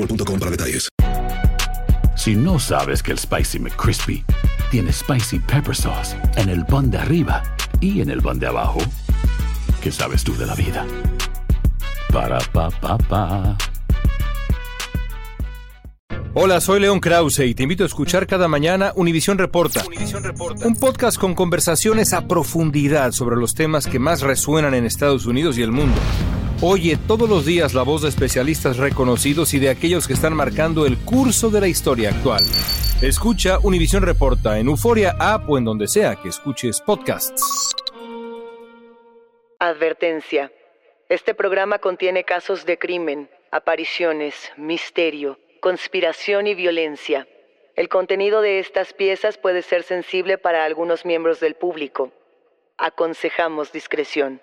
boostmobile.com para detalles. Si no sabes que el Spicy McCrispy tiene Spicy Pepper Sauce en el pan de arriba y en el pan de abajo, ¿qué sabes tú de la vida? Para, pa, pa, pa. Hola, soy León Krause y te invito a escuchar cada mañana Univisión Reporta, un podcast con conversaciones a profundidad sobre los temas que más resuenan en Estados Unidos y el mundo. Oye todos los días la voz de especialistas reconocidos y de aquellos que están marcando el curso de la historia actual. Escucha Univisión Reporta en Euforia App o en donde sea que escuches podcasts. Advertencia. Este programa contiene casos de crimen, apariciones, misterio, conspiración y violencia. El contenido de estas piezas puede ser sensible para algunos miembros del público. Aconsejamos discreción.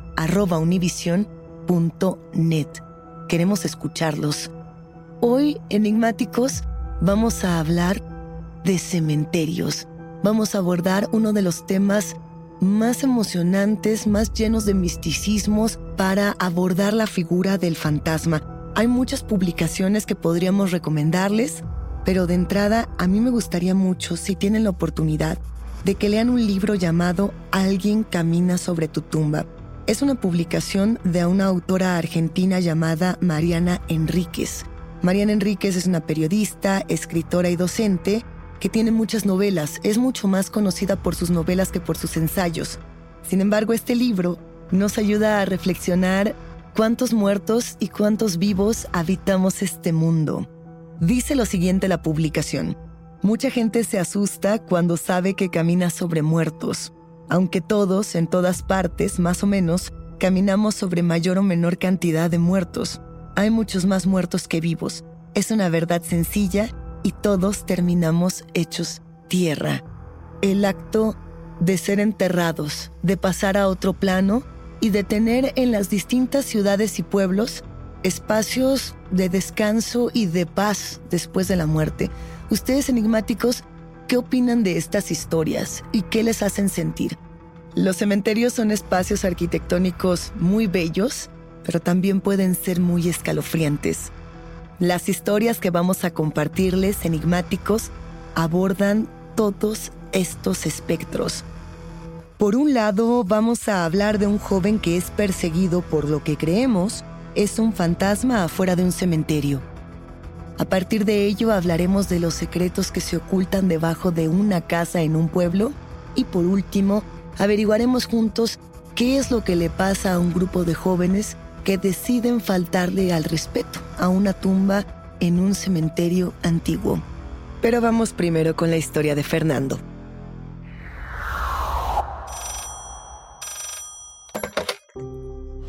arroba univision.net. Queremos escucharlos. Hoy, enigmáticos, vamos a hablar de cementerios. Vamos a abordar uno de los temas más emocionantes, más llenos de misticismos para abordar la figura del fantasma. Hay muchas publicaciones que podríamos recomendarles, pero de entrada a mí me gustaría mucho, si tienen la oportunidad, de que lean un libro llamado Alguien camina sobre tu tumba es una publicación de una autora argentina llamada Mariana Enríquez. Mariana Enríquez es una periodista, escritora y docente que tiene muchas novelas. Es mucho más conocida por sus novelas que por sus ensayos. Sin embargo, este libro nos ayuda a reflexionar cuántos muertos y cuántos vivos habitamos este mundo. Dice lo siguiente la publicación. Mucha gente se asusta cuando sabe que camina sobre muertos aunque todos, en todas partes, más o menos, caminamos sobre mayor o menor cantidad de muertos. Hay muchos más muertos que vivos. Es una verdad sencilla y todos terminamos hechos tierra. El acto de ser enterrados, de pasar a otro plano y de tener en las distintas ciudades y pueblos espacios de descanso y de paz después de la muerte. Ustedes enigmáticos ¿Qué opinan de estas historias y qué les hacen sentir? Los cementerios son espacios arquitectónicos muy bellos, pero también pueden ser muy escalofriantes. Las historias que vamos a compartirles, enigmáticos, abordan todos estos espectros. Por un lado, vamos a hablar de un joven que es perseguido por lo que creemos es un fantasma afuera de un cementerio. A partir de ello hablaremos de los secretos que se ocultan debajo de una casa en un pueblo y por último averiguaremos juntos qué es lo que le pasa a un grupo de jóvenes que deciden faltarle al respeto a una tumba en un cementerio antiguo. Pero vamos primero con la historia de Fernando.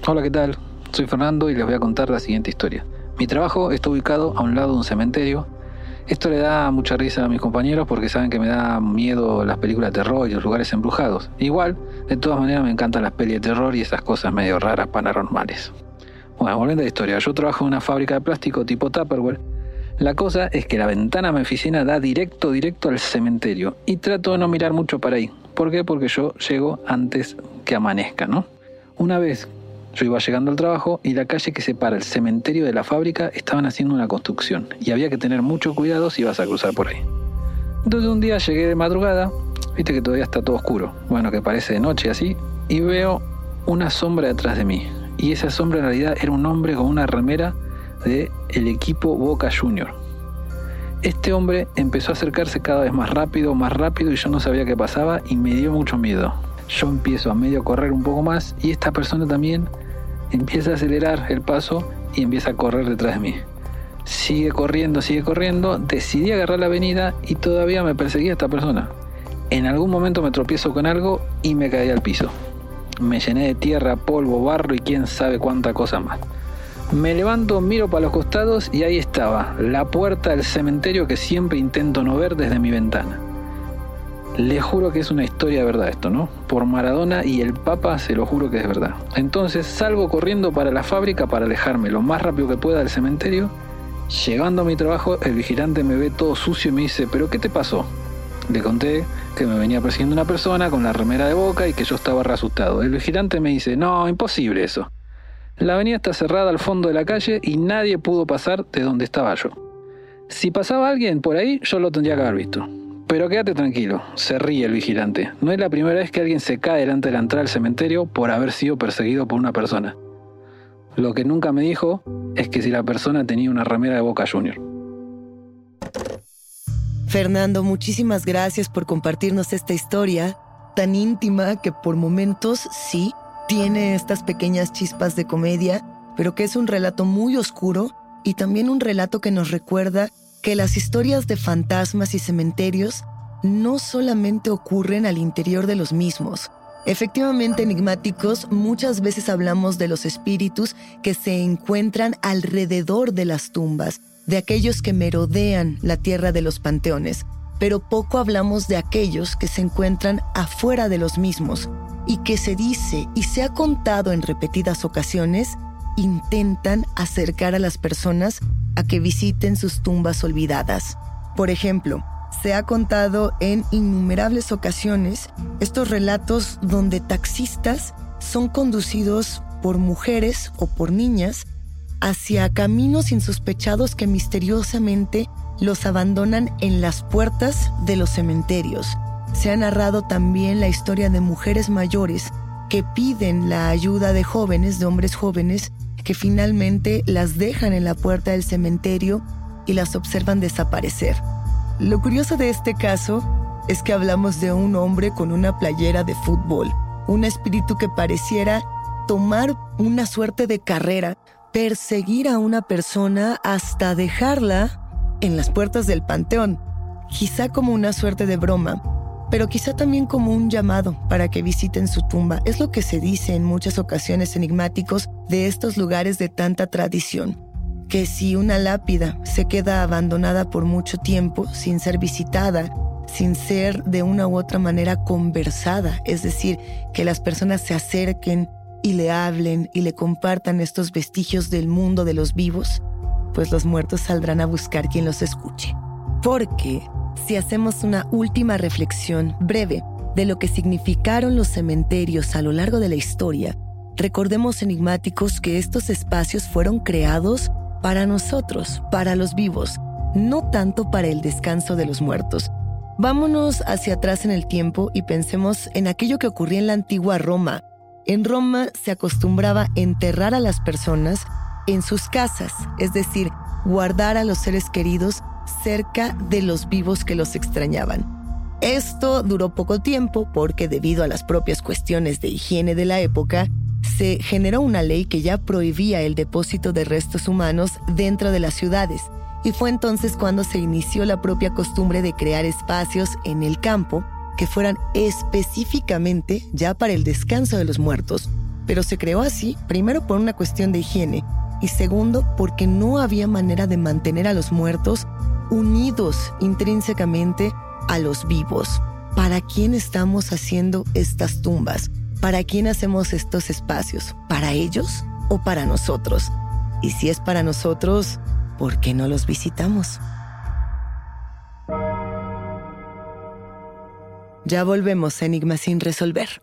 Hola, ¿qué tal? Soy Fernando y les voy a contar la siguiente historia. Mi trabajo está ubicado a un lado de un cementerio. Esto le da mucha risa a mis compañeros porque saben que me da miedo las películas de terror y los lugares embrujados. Igual, de todas maneras me encantan las pelis de terror y esas cosas medio raras paranormales. Bueno, volviendo a la historia, yo trabajo en una fábrica de plástico tipo Tupperware. La cosa es que la ventana de mi oficina da directo, directo al cementerio y trato de no mirar mucho para ahí. ¿Por qué? Porque yo llego antes que amanezca, ¿no? Una vez yo iba llegando al trabajo y la calle que separa el cementerio de la fábrica estaban haciendo una construcción y había que tener mucho cuidado si ibas a cruzar por ahí. Entonces un día llegué de madrugada, viste que todavía está todo oscuro, bueno que parece de noche así, y veo una sombra detrás de mí. Y esa sombra en realidad era un hombre con una remera de el equipo Boca Junior. Este hombre empezó a acercarse cada vez más rápido, más rápido y yo no sabía qué pasaba y me dio mucho miedo. Yo empiezo a medio correr un poco más y esta persona también empieza a acelerar el paso y empieza a correr detrás de mí. Sigue corriendo, sigue corriendo, decidí agarrar la avenida y todavía me perseguía esta persona. En algún momento me tropiezo con algo y me caí al piso. Me llené de tierra, polvo, barro y quién sabe cuánta cosa más. Me levanto, miro para los costados y ahí estaba, la puerta del cementerio que siempre intento no ver desde mi ventana. Le juro que es una historia de verdad esto, ¿no? Por Maradona y el Papa se lo juro que es verdad. Entonces salgo corriendo para la fábrica para alejarme lo más rápido que pueda del cementerio. Llegando a mi trabajo, el vigilante me ve todo sucio y me dice, ¿pero qué te pasó? Le conté que me venía persiguiendo una persona con la remera de boca y que yo estaba re asustado. El vigilante me dice, no, imposible eso. La avenida está cerrada al fondo de la calle y nadie pudo pasar de donde estaba yo. Si pasaba alguien por ahí, yo lo tendría que haber visto. Pero quédate tranquilo, se ríe el vigilante. No es la primera vez que alguien se cae delante de la entrada del cementerio por haber sido perseguido por una persona. Lo que nunca me dijo es que si la persona tenía una remera de Boca Junior. Fernando, muchísimas gracias por compartirnos esta historia tan íntima que por momentos sí tiene estas pequeñas chispas de comedia, pero que es un relato muy oscuro y también un relato que nos recuerda que las historias de fantasmas y cementerios no solamente ocurren al interior de los mismos. Efectivamente, enigmáticos, muchas veces hablamos de los espíritus que se encuentran alrededor de las tumbas, de aquellos que merodean la tierra de los panteones, pero poco hablamos de aquellos que se encuentran afuera de los mismos y que se dice y se ha contado en repetidas ocasiones intentan acercar a las personas a que visiten sus tumbas olvidadas. Por ejemplo, se ha contado en innumerables ocasiones estos relatos donde taxistas son conducidos por mujeres o por niñas hacia caminos insospechados que misteriosamente los abandonan en las puertas de los cementerios. Se ha narrado también la historia de mujeres mayores que piden la ayuda de jóvenes, de hombres jóvenes, que finalmente las dejan en la puerta del cementerio y las observan desaparecer. Lo curioso de este caso es que hablamos de un hombre con una playera de fútbol, un espíritu que pareciera tomar una suerte de carrera, perseguir a una persona hasta dejarla en las puertas del panteón, quizá como una suerte de broma, pero quizá también como un llamado para que visiten su tumba. Es lo que se dice en muchas ocasiones enigmáticos de estos lugares de tanta tradición, que si una lápida se queda abandonada por mucho tiempo sin ser visitada, sin ser de una u otra manera conversada, es decir, que las personas se acerquen y le hablen y le compartan estos vestigios del mundo de los vivos, pues los muertos saldrán a buscar quien los escuche. Porque si hacemos una última reflexión breve de lo que significaron los cementerios a lo largo de la historia, recordemos enigmáticos que estos espacios fueron creados para nosotros, para los vivos, no tanto para el descanso de los muertos. Vámonos hacia atrás en el tiempo y pensemos en aquello que ocurría en la antigua Roma. En Roma se acostumbraba enterrar a las personas en sus casas, es decir, guardar a los seres queridos cerca de los vivos que los extrañaban. Esto duró poco tiempo porque debido a las propias cuestiones de higiene de la época, se generó una ley que ya prohibía el depósito de restos humanos dentro de las ciudades. Y fue entonces cuando se inició la propia costumbre de crear espacios en el campo que fueran específicamente ya para el descanso de los muertos. Pero se creó así, primero por una cuestión de higiene y segundo porque no había manera de mantener a los muertos unidos intrínsecamente a los vivos. ¿Para quién estamos haciendo estas tumbas? ¿Para quién hacemos estos espacios? ¿Para ellos o para nosotros? Y si es para nosotros, ¿por qué no los visitamos? Ya volvemos a Enigma sin resolver.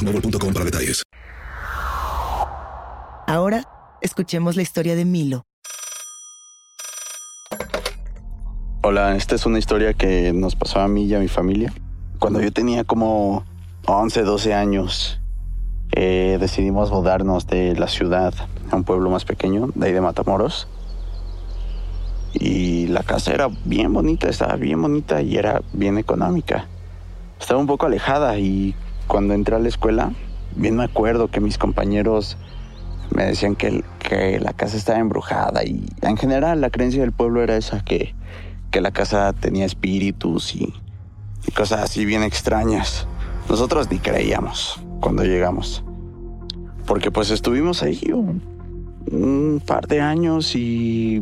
boostmobile.com para detalles. Ahora, escuchemos la historia de Milo. Hola, esta es una historia que nos pasó a mí y a mi familia. Cuando yo tenía como 11, 12 años, eh, decidimos mudarnos de la ciudad a un pueblo más pequeño, de ahí de Matamoros. Y la casa era bien bonita, estaba bien bonita y era bien económica. Estaba un poco alejada y cuando entré a la escuela, bien me acuerdo que mis compañeros me decían que, la casa estaba embrujada y en general la creencia del pueblo era esa, que, la casa tenía espíritus y, cosas así bien extrañas. Nosotros ni creíamos cuando llegamos, porque pues estuvimos ahí un par de años y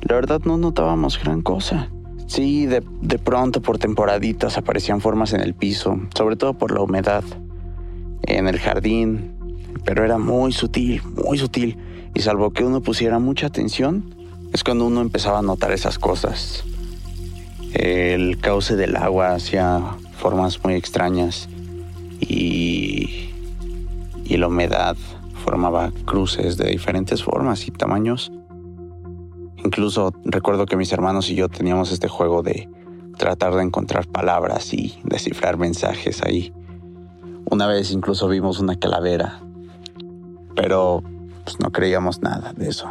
la verdad no notábamos gran cosa. Sí, de, de, pronto por temporaditas aparecían formas en el piso, sobre todo por la humedad, en el jardín, pero era muy sutil, muy sutil, y salvo que uno pusiera mucha atención, es cuando uno empezaba a notar esas cosas. El cauce del agua hacía formas muy extrañas y, y la humedad formaba cruces de diferentes formas y tamaños. Incluso recuerdo que mis hermanos y yo teníamos este juego de tratar de encontrar palabras y descifrar mensajes ahí. Una vez incluso vimos una calavera, pero pues, no creíamos nada de eso.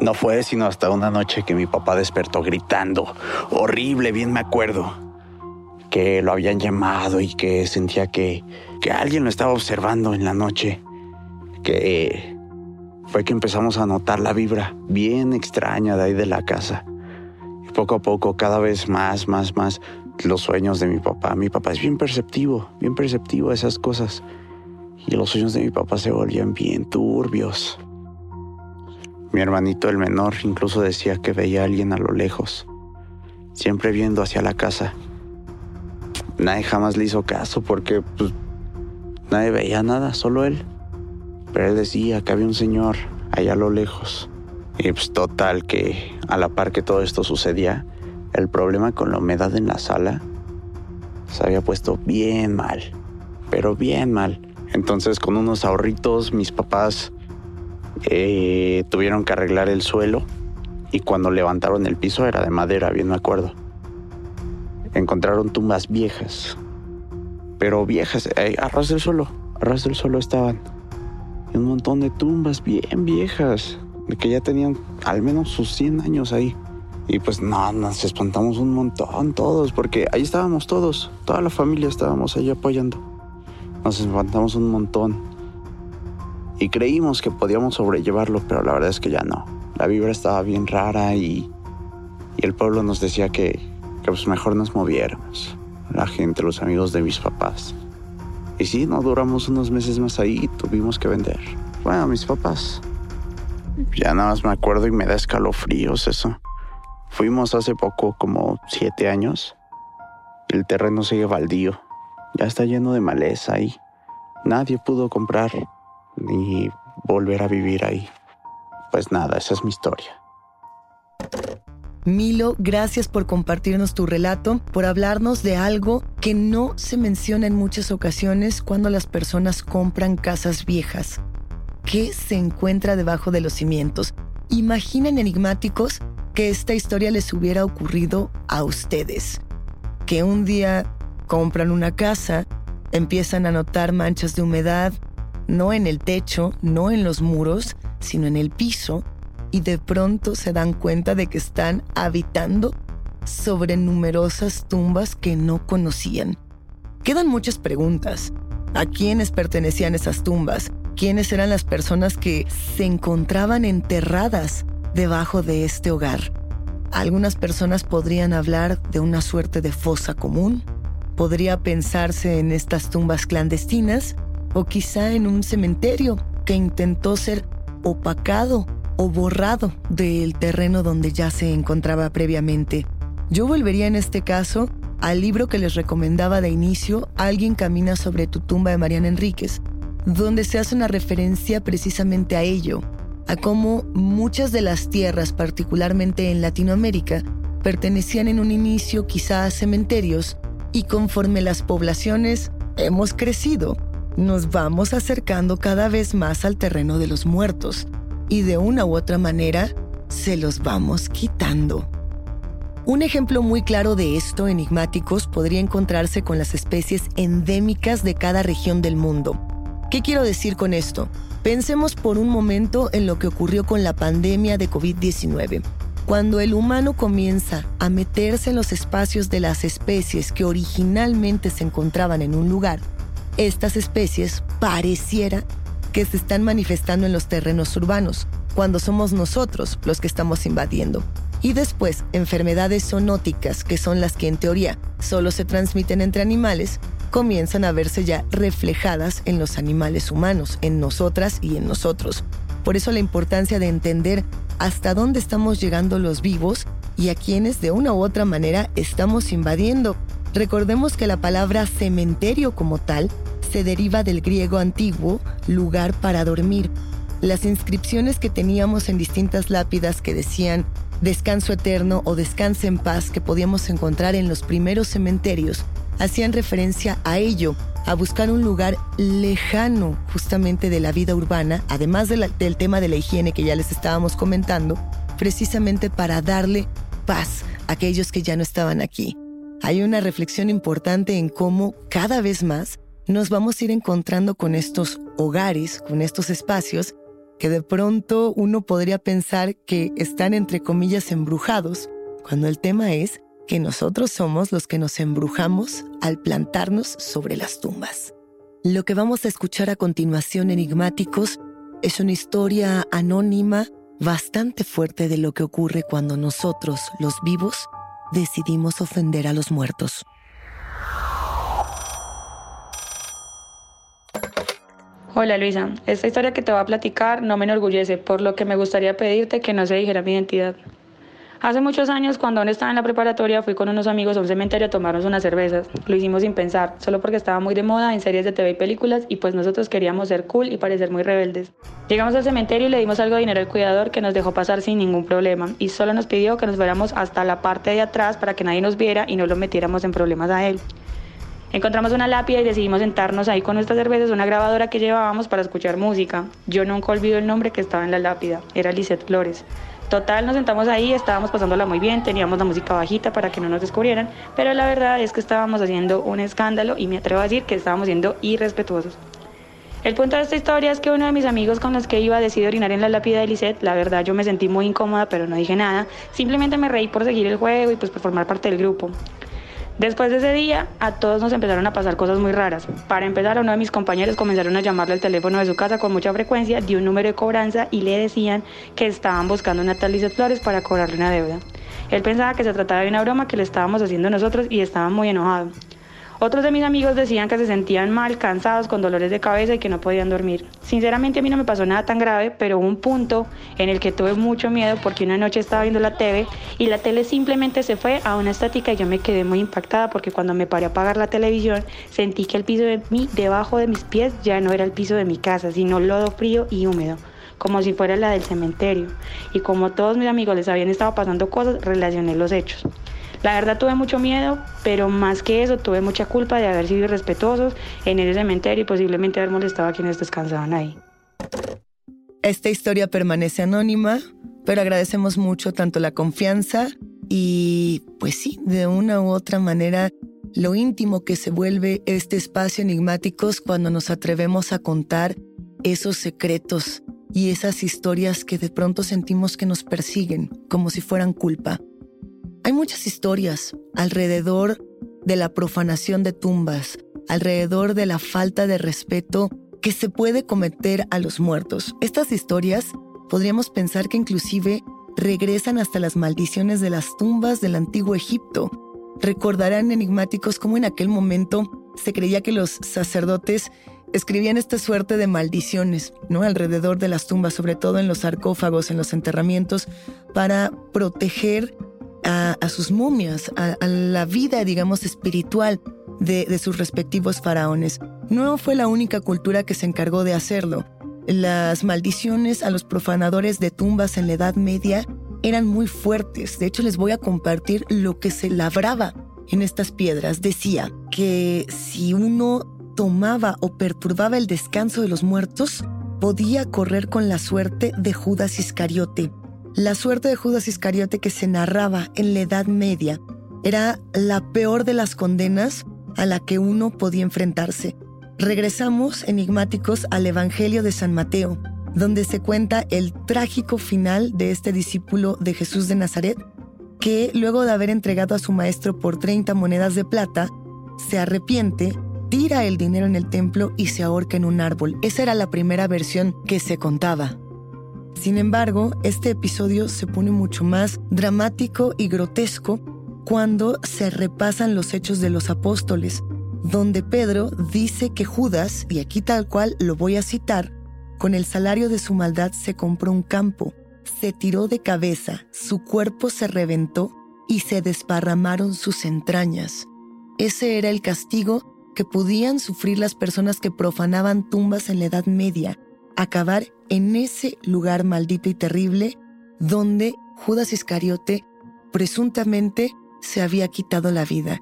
No fue sino hasta una noche que mi papá despertó gritando, horrible, bien me acuerdo, que lo habían llamado y que sentía que, que alguien lo estaba observando en la noche, que fue que empezamos a notar la vibra bien extraña de ahí de la casa. Y poco a poco, cada vez más, más, más, los sueños de mi papá. Mi papá es bien perceptivo, bien perceptivo a esas cosas. Y los sueños de mi papá se volvían bien turbios. Mi hermanito, el menor, incluso decía que veía a alguien a lo lejos, siempre viendo hacia la casa. Nadie jamás le hizo caso porque pues, Nadie veía nada, solo él. Pero él decía que había un señor allá a lo lejos. Y pues total que a la par que todo esto sucedía, el problema con la humedad en la sala se había puesto bien mal, pero bien mal. Entonces con unos ahorritos mis papás eh, tuvieron que arreglar el suelo y cuando levantaron el piso era de madera, bien me acuerdo. Encontraron tumbas viejas, pero viejas, eh, a ras del suelo, a ras del suelo estaban. Y un montón de tumbas bien viejas, de que ya tenían al menos sus 100 años ahí. Y pues no, nos espantamos un montón todos, porque ahí estábamos todos, toda la familia estábamos ahí apoyando. Nos espantamos un montón. Y creímos que podíamos sobrellevarlo, pero la verdad es que ya no. La vibra estaba bien rara y, y el pueblo nos decía que, que pues mejor nos moviéramos. La gente, los amigos de mis papás. Y sí, no duramos unos meses más ahí y tuvimos que vender. Bueno, mis papás. Ya nada más me acuerdo y me da escalofríos eso. Fuimos hace poco, como siete años. El terreno sigue baldío. Ya está lleno de maleza y nadie pudo comprar ni volver a vivir ahí. Pues nada, esa es mi historia. Milo, gracias por compartirnos tu relato, por hablarnos de algo que no se menciona en muchas ocasiones cuando las personas compran casas viejas. ¿Qué se encuentra debajo de los cimientos? Imaginen enigmáticos que esta historia les hubiera ocurrido a ustedes. Que un día compran una casa, empiezan a notar manchas de humedad, no en el techo, no en los muros, sino en el piso, y de pronto se dan cuenta de que están habitando sobre numerosas tumbas que no conocían. Quedan muchas preguntas. ¿A quiénes pertenecían esas tumbas? ¿Quiénes eran las personas que se encontraban enterradas debajo de este hogar. Algunas personas podrían hablar de una suerte de fosa común, podría pensarse en estas tumbas clandestinas o quizá en un cementerio que intentó ser opacado o borrado del terreno donde ya se encontraba previamente. Yo volvería en este caso al libro que les recomendaba de inicio, Alguien camina sobre tu tumba de Mariana Enríquez, donde se hace una referencia precisamente a ello, a cómo muchas de las tierras, particularmente en Latinoamérica, pertenecían en un inicio quizá a cementerios y conforme las poblaciones hemos crecido, nos vamos acercando cada vez más al terreno de los muertos y de una u otra manera se los vamos quitando. Un ejemplo muy claro de esto, enigmáticos, podría encontrarse con las especies endémicas de cada región del mundo. ¿Qué quiero decir con esto? Pensemos por un momento en lo que ocurrió con la pandemia de COVID-19. Cuando el humano comienza a meterse en los espacios de las especies que originalmente se encontraban en un lugar, estas especies pareciera que se están manifestando en los terrenos urbanos, cuando somos nosotros los que estamos invadiendo. Y después, enfermedades zoonóticas, que son las que en teoría solo se transmiten entre animales, comienzan a verse ya reflejadas en los animales humanos, en nosotras y en nosotros. Por eso la importancia de entender hasta dónde estamos llegando los vivos y a quienes de una u otra manera estamos invadiendo. Recordemos que la palabra cementerio como tal se deriva del griego antiguo lugar para dormir. Las inscripciones que teníamos en distintas lápidas que decían descanso eterno o descanse en paz que podíamos encontrar en los primeros cementerios hacían referencia a ello, a buscar un lugar lejano justamente de la vida urbana, además del tema de la higiene que ya les estábamos comentando, precisamente para darle paz a aquellos que ya no estaban aquí. Hay una reflexión importante en cómo cada vez más nos vamos a ir encontrando con estos hogares, con estos espacios, que de pronto uno podría pensar que están entre comillas embrujados, cuando el tema es que nosotros somos los que nos embrujamos al plantarnos sobre las tumbas. Lo que vamos a escuchar a continuación, enigmáticos, es una historia anónima bastante fuerte de lo que ocurre cuando nosotros, los vivos, decidimos ofender a los muertos. Hola Luisa, esta historia que te voy a platicar no me enorgullece, por lo que me gustaría pedirte que no se dijera mi identidad. Hace muchos años, cuando aún estaba en la preparatoria, fui con unos amigos a un cementerio a tomarnos unas cervezas. Lo hicimos sin pensar, solo porque estaba muy de moda en series de TV y películas y pues nosotros queríamos ser cool y parecer muy rebeldes. Llegamos al cementerio y le dimos algo de dinero al cuidador que nos dejó pasar sin ningún problema y solo nos pidió que nos fuéramos hasta la parte de atrás para que nadie nos viera y no lo metiéramos en problemas a él. Encontramos una lápida y decidimos sentarnos ahí con nuestras cervezas, una grabadora que llevábamos para escuchar música. Yo nunca olvido el nombre que estaba en la lápida, era Lisette Flores. Total, nos sentamos ahí, estábamos pasándola muy bien, teníamos la música bajita para que no nos descubrieran, pero la verdad es que estábamos haciendo un escándalo y me atrevo a decir que estábamos siendo irrespetuosos. El punto de esta historia es que uno de mis amigos con los que iba decidió orinar en la lápida de Lisette. La verdad, yo me sentí muy incómoda, pero no dije nada. Simplemente me reí por seguir el juego y pues por formar parte del grupo. Después de ese día, a todos nos empezaron a pasar cosas muy raras. Para empezar, uno de mis compañeros comenzaron a llamarle al teléfono de su casa con mucha frecuencia, dio un número de cobranza y le decían que estaban buscando una tal Lizeth Flores para cobrarle una deuda. Él pensaba que se trataba de una broma que le estábamos haciendo nosotros y estaba muy enojado. Otros de mis amigos decían que se sentían mal, cansados, con dolores de cabeza y que no podían dormir. Sinceramente a mí no me pasó nada tan grave, pero hubo un punto en el que tuve mucho miedo porque una noche estaba viendo la TV y la tele simplemente se fue a una estática y yo me quedé muy impactada porque cuando me paré a apagar la televisión sentí que el piso de mí, debajo de mis pies, ya no era el piso de mi casa, sino lodo frío y húmedo como si fuera la del cementerio. Y como todos mis amigos les habían estado pasando cosas, relacioné los hechos. La verdad tuve mucho miedo, pero más que eso tuve mucha culpa de haber sido irrespetuosos en ese cementerio y posiblemente haber molestado a quienes descansaban ahí. Esta historia permanece anónima, pero agradecemos mucho tanto la confianza y, pues sí, de una u otra manera, lo íntimo que se vuelve este espacio enigmáticos cuando nos atrevemos a contar esos secretos y esas historias que de pronto sentimos que nos persiguen como si fueran culpa. Hay muchas historias alrededor de la profanación de tumbas, alrededor de la falta de respeto que se puede cometer a los muertos. Estas historias podríamos pensar que inclusive regresan hasta las maldiciones de las tumbas del antiguo Egipto. Recordarán enigmáticos cómo en aquel momento se creía que los sacerdotes escribían esta suerte de maldiciones, ¿no? alrededor de las tumbas, sobre todo en los sarcófagos, en los enterramientos, para proteger a, sus momias, a, la vida, digamos, espiritual de, de sus respectivos faraones. No fue la única cultura que se encargó de hacerlo. Las maldiciones a los profanadores de tumbas en la Edad Media eran muy fuertes. De hecho, les voy a compartir lo que se labraba en estas piedras. Decía que si uno tomaba o perturbaba el descanso de los muertos, podía correr con la suerte de Judas Iscariote, la suerte de Judas Iscariote que se narraba en la Edad Media era la peor de las condenas a la que uno podía enfrentarse. Regresamos enigmáticos al Evangelio de San Mateo, donde se cuenta el trágico final de este discípulo de Jesús de Nazaret, que luego de haber entregado a su maestro por 30 monedas de plata, se arrepiente, tira el dinero en el templo y se ahorca en un árbol. Esa era la primera versión que se contaba. Sin embargo, este episodio se pone mucho más dramático y grotesco cuando se repasan los hechos de los apóstoles, donde Pedro dice que Judas, y aquí tal cual lo voy a citar, con el salario de su maldad se compró un campo, se tiró de cabeza, su cuerpo se reventó y se desparramaron sus entrañas. Ese era el castigo que podían sufrir las personas que profanaban tumbas en la Edad Media, acabar en ese lugar maldito y terrible donde Judas Iscariote presuntamente se había quitado la vida.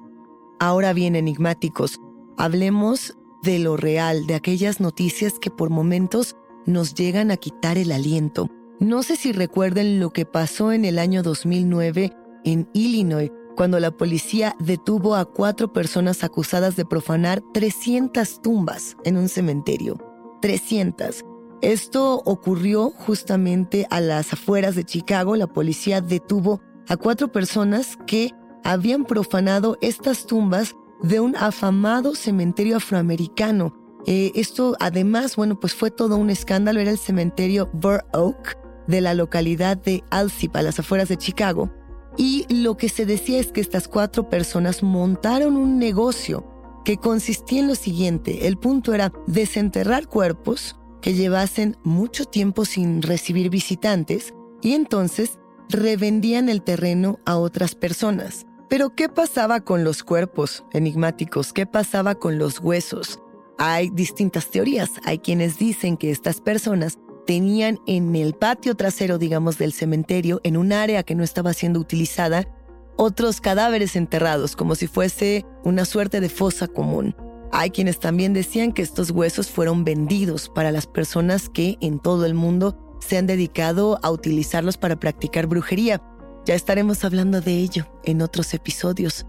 Ahora bien, enigmáticos, hablemos de lo real, de aquellas noticias que por momentos nos llegan a quitar el aliento. No sé si recuerden lo que pasó en el año 2009 en Illinois, cuando la policía detuvo a cuatro personas acusadas de profanar 300 tumbas en un cementerio. 300. Esto ocurrió justamente a las afueras de Chicago. La policía detuvo a cuatro personas que habían profanado estas tumbas de un afamado cementerio afroamericano. Eh, esto además, bueno, pues fue todo un escándalo. Era el cementerio Burr Oak de la localidad de Alsip, a las afueras de Chicago. Y lo que se decía es que estas cuatro personas montaron un negocio que consistía en lo siguiente. El punto era desenterrar cuerpos, que llevasen mucho tiempo sin recibir visitantes y entonces revendían el terreno a otras personas. Pero ¿qué pasaba con los cuerpos enigmáticos? ¿Qué pasaba con los huesos? Hay distintas teorías. Hay quienes dicen que estas personas tenían en el patio trasero, digamos, del cementerio, en un área que no estaba siendo utilizada, otros cadáveres enterrados, como si fuese una suerte de fosa común. Hay quienes también decían que estos huesos fueron vendidos para las personas que en todo el mundo se han dedicado a utilizarlos para practicar brujería. Ya estaremos hablando de ello en otros episodios.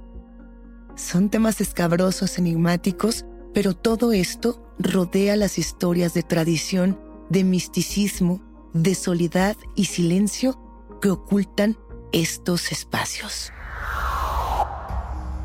Son temas escabrosos, enigmáticos, pero todo esto rodea las historias de tradición, de misticismo, de soledad y silencio que ocultan estos espacios.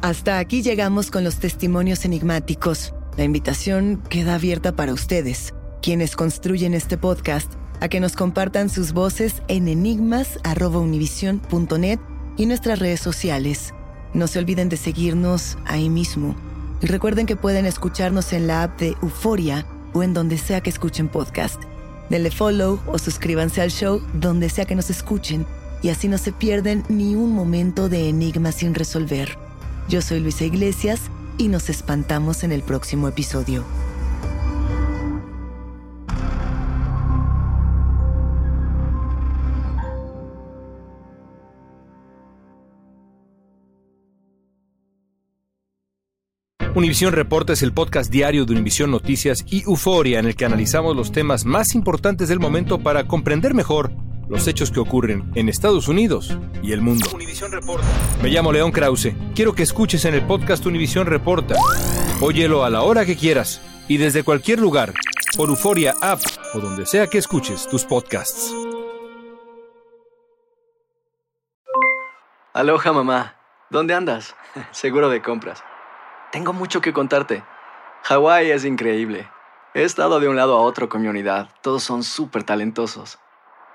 Hasta aquí llegamos con los testimonios enigmáticos. La invitación queda abierta para ustedes, quienes construyen este podcast, a que nos compartan sus voces en enigmas.univision.net y nuestras redes sociales. No se olviden de seguirnos ahí mismo. Y recuerden que pueden escucharnos en la app de Euforia o en donde sea que escuchen podcast. Denle follow o suscríbanse al show donde sea que nos escuchen y así no se pierden ni un momento de enigma sin resolver. Yo soy Luisa Iglesias y nos espantamos en el próximo episodio. Univisión Reporta es el podcast diario de Univisión Noticias y Euforia en el que analizamos los temas más importantes del momento para comprender mejor los hechos que ocurren en Estados Unidos y el mundo. Reporta. Me llamo León Krause. Quiero que escuches en el podcast Univisión Reporta. Óyelo a la hora que quieras y desde cualquier lugar, por Euforia App o donde sea que escuches tus podcasts. Aloha mamá. ¿Dónde andas? Seguro de compras. Tengo mucho que contarte. Hawái es increíble. He estado de un lado a otro con mi unidad. Todos son súper talentosos.